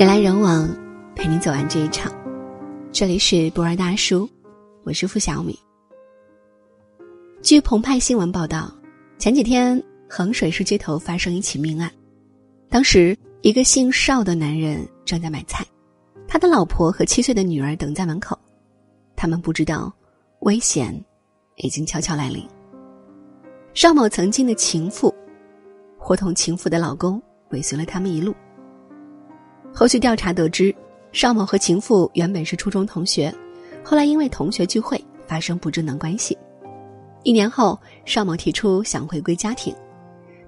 人来人往，陪你走完这一场。这里是博尔大叔，我是付小米。据澎湃新闻报道，前几天衡水市街头发生一起命案。当时，一个姓邵的男人正在买菜，他的老婆和七岁的女儿等在门口。他们不知道，危险已经悄悄来临。邵某曾经的情妇，伙同情妇的老公尾随了他们一路。后续调查得知，邵某和情妇原本是初中同学，后来因为同学聚会发生不正当关系。一年后，邵某提出想回归家庭，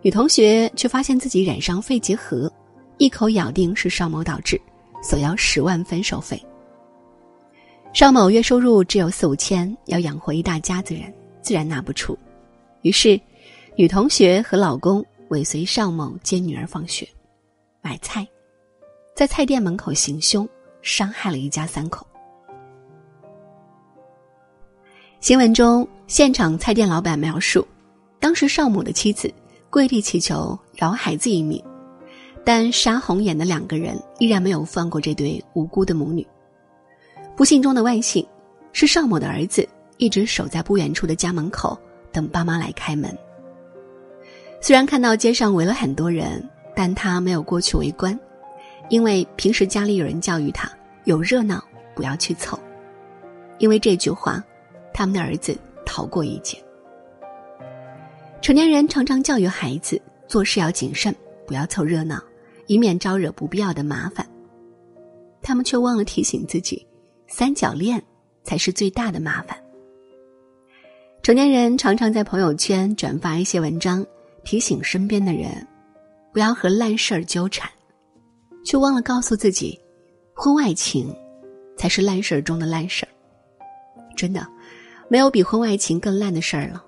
女同学却发现自己染上肺结核，一口咬定是邵某导致，索要十万分手费。邵某月收入只有四五千，要养活一大家子人，自然拿不出。于是，女同学和老公尾随邵某接女儿放学、买菜。在菜店门口行凶，伤害了一家三口。新闻中，现场菜店老板描述，当时邵某的妻子跪地祈求饶孩子一命，但杀红眼的两个人依然没有放过这对无辜的母女。不幸中的万幸，是邵某的儿子一直守在不远处的家门口等爸妈来开门。虽然看到街上围了很多人，但他没有过去围观。因为平时家里有人教育他，有热闹不要去凑。因为这句话，他们的儿子逃过一劫。成年人常常教育孩子做事要谨慎，不要凑热闹，以免招惹不必要的麻烦。他们却忘了提醒自己，三角恋才是最大的麻烦。成年人常常在朋友圈转发一些文章，提醒身边的人，不要和烂事儿纠缠。却忘了告诉自己，婚外情才是烂事儿中的烂事儿。真的，没有比婚外情更烂的事儿了。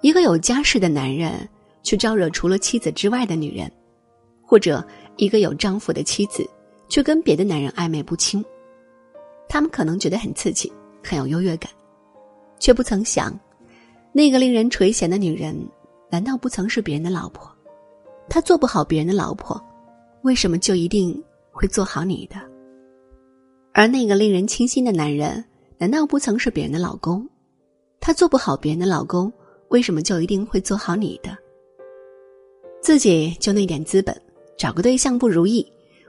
一个有家室的男人去招惹除了妻子之外的女人，或者一个有丈夫的妻子去跟别的男人暧昧不清，他们可能觉得很刺激，很有优越感，却不曾想，那个令人垂涎的女人，难道不曾是别人的老婆？她做不好别人的老婆。为什么就一定会做好你的？而那个令人倾心的男人，难道不曾是别人的老公？他做不好别人的老公，为什么就一定会做好你的？自己就那点资本，找个对象不如意，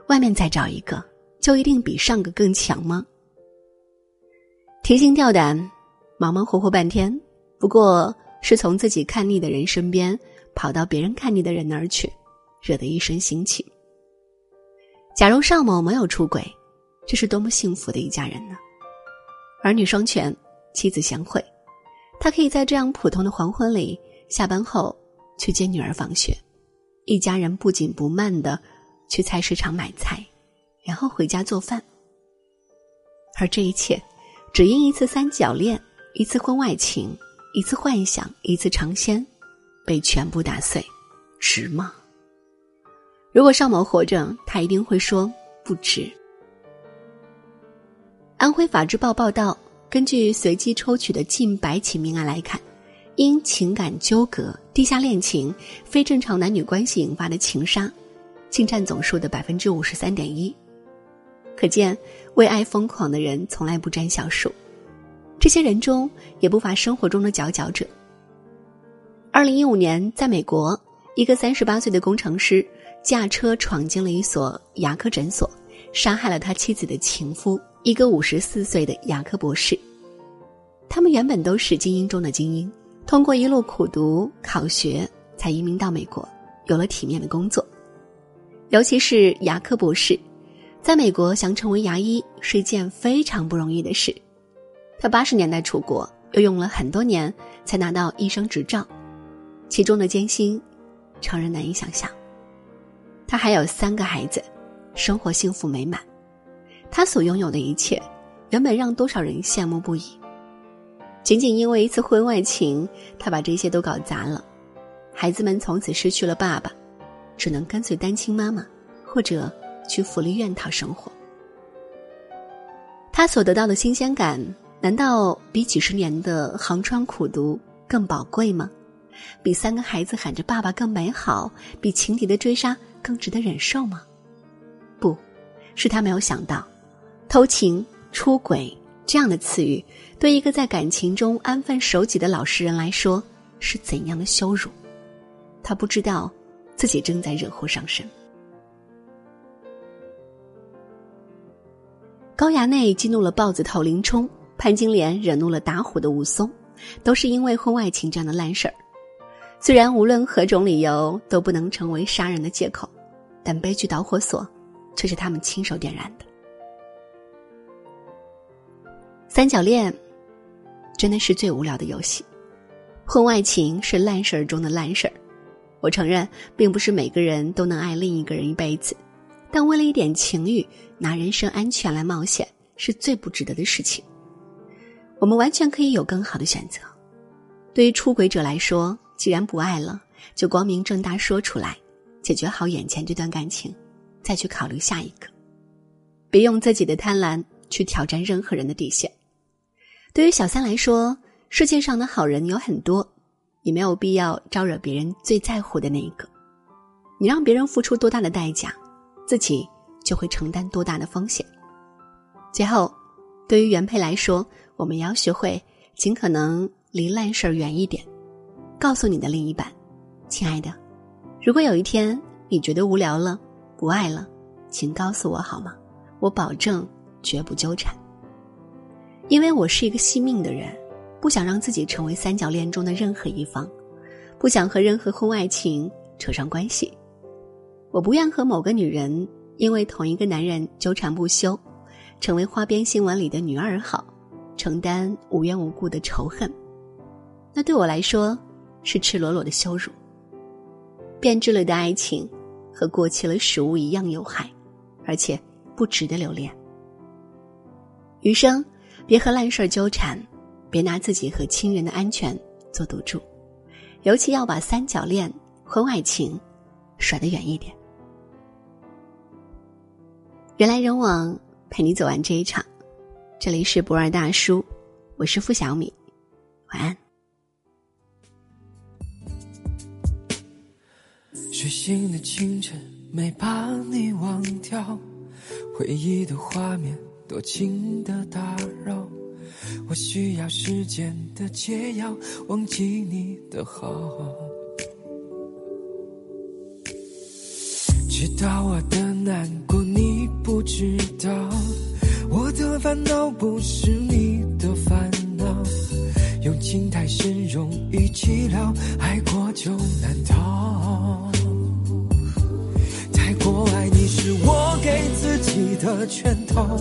外面再找一个，就一定比上个更强吗？提心吊胆，忙忙活活半天，不过是从自己看腻的人身边跑到别人看腻的人那儿去，惹得一身腥气。假如邵某没有出轨，这是多么幸福的一家人呢？儿女双全，妻子贤惠，他可以在这样普通的黄昏里，下班后去接女儿放学，一家人不紧不慢的去菜市场买菜，然后回家做饭。而这一切，只因一次三角恋，一次婚外情，一次幻想，一次尝鲜，被全部打碎，值吗？如果邵某活着，他一定会说不值。安徽法制报报道，根据随机抽取的近百起命案来看，因情感纠葛、地下恋情、非正常男女关系引发的情杀，竟占总数的百分之五十三点一。可见，为爱疯狂的人从来不占小数，这些人中也不乏生活中的佼佼者。二零一五年，在美国，一个三十八岁的工程师。驾车闯进了一所牙科诊所，杀害了他妻子的情夫，一个五十四岁的牙科博士。他们原本都是精英中的精英，通过一路苦读考学，才移民到美国，有了体面的工作。尤其是牙科博士，在美国想成为牙医是一件非常不容易的事。他八十年代出国，又用了很多年才拿到医生执照，其中的艰辛，常人难以想象。他还有三个孩子，生活幸福美满。他所拥有的一切，原本让多少人羡慕不已。仅仅因为一次婚外情，他把这些都搞砸了。孩子们从此失去了爸爸，只能跟随单亲妈妈，或者去福利院讨生活。他所得到的新鲜感，难道比几十年的航川苦读更宝贵吗？比三个孩子喊着爸爸更美好？比情敌的追杀？更值得忍受吗？不，是他没有想到，偷情、出轨这样的词语，对一个在感情中安分守己的老实人来说是怎样的羞辱。他不知道，自己正在惹祸上身。高衙内激怒了豹子头林冲，潘金莲惹怒了打虎的武松，都是因为婚外情这样的烂事儿。虽然无论何种理由都不能成为杀人的借口，但悲剧导火索却是他们亲手点燃的。三角恋真的是最无聊的游戏，婚外情是烂事儿中的烂事儿。我承认，并不是每个人都能爱另一个人一辈子。但为了一点情欲，拿人身安全来冒险，是最不值得的事情。我们完全可以有更好的选择。对于出轨者来说，既然不爱了，就光明正大说出来，解决好眼前这段感情，再去考虑下一个。别用自己的贪婪去挑战任何人的底线。对于小三来说，世界上的好人有很多，你没有必要招惹别人最在乎的那一个。你让别人付出多大的代价？自己就会承担多大的风险。最后，对于原配来说，我们也要学会尽可能离烂事儿远一点。告诉你的另一半，亲爱的，如果有一天你觉得无聊了、不爱了，请告诉我好吗？我保证绝不纠缠。因为我是一个惜命的人，不想让自己成为三角恋中的任何一方，不想和任何婚外情扯上关系。我不愿和某个女人因为同一个男人纠缠不休，成为花边新闻里的女二号，承担无缘无故的仇恨。那对我来说是赤裸裸的羞辱。变质了的爱情和过期了食物一样有害，而且不值得留恋。余生别和烂事儿纠缠，别拿自己和亲人的安全做赌注，尤其要把三角恋、婚外情甩得远一点。人来人往，陪你走完这一场。这里是不二大叔，我是付小米，晚安。醒的清晨，没把你忘掉，回忆的画面多情的打扰，我需要时间的解药，忘记你的好。知道我的难过，你不知道。我的烦恼不是你的烦恼。用情太深，容易寂寥，爱过就难逃。太过爱你是我给自己的圈套，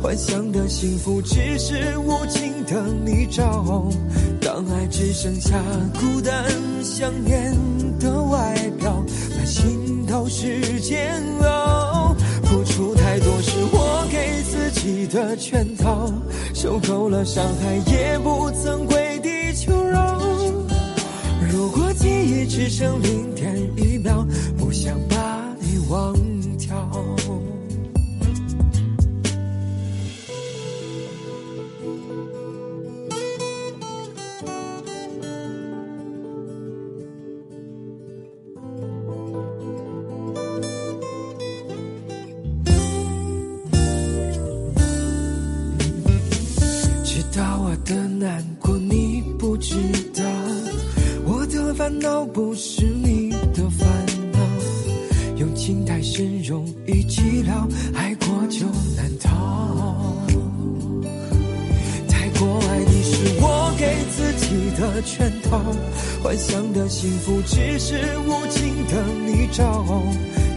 幻想的幸福只是无情的泥沼。当爱只剩下孤单、想念的外表，满心。都是煎熬，付出太多是我给自己的圈套，受够了伤害也不曾跪地求饶。如果记忆只剩零点一秒，不想把忘掉知道我的难过你不知道我的烦恼不是情太深容易寂寥，爱过就难逃。太过爱你是我给自己的圈套，幻想的幸福只是无尽的泥沼。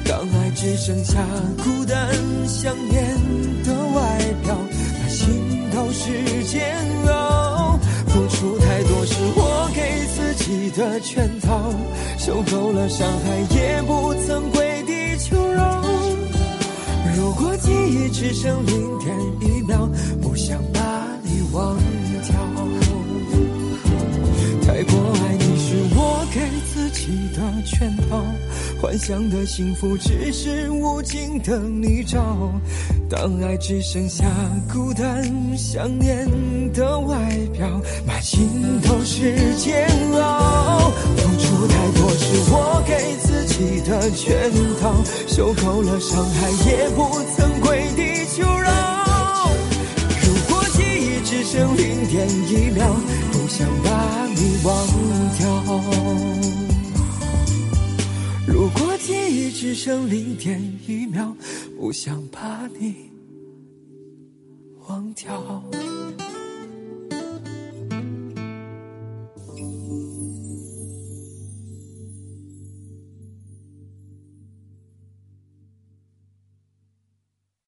当爱只剩下孤单想念的外表，那心都是煎熬，付出太多是我给自。己的圈套，受够了伤害也不曾归。如果记忆只剩零点一秒，不想把你忘掉。太过爱你是我给自己的圈套，幻想的幸福只是无尽的泥沼。当爱只剩下孤单想念的外表，满心圈套受够了伤害也不曾跪地求饶。如果记忆只剩零点一秒不想把你忘掉。如果记忆只剩零点一秒不想把你忘掉。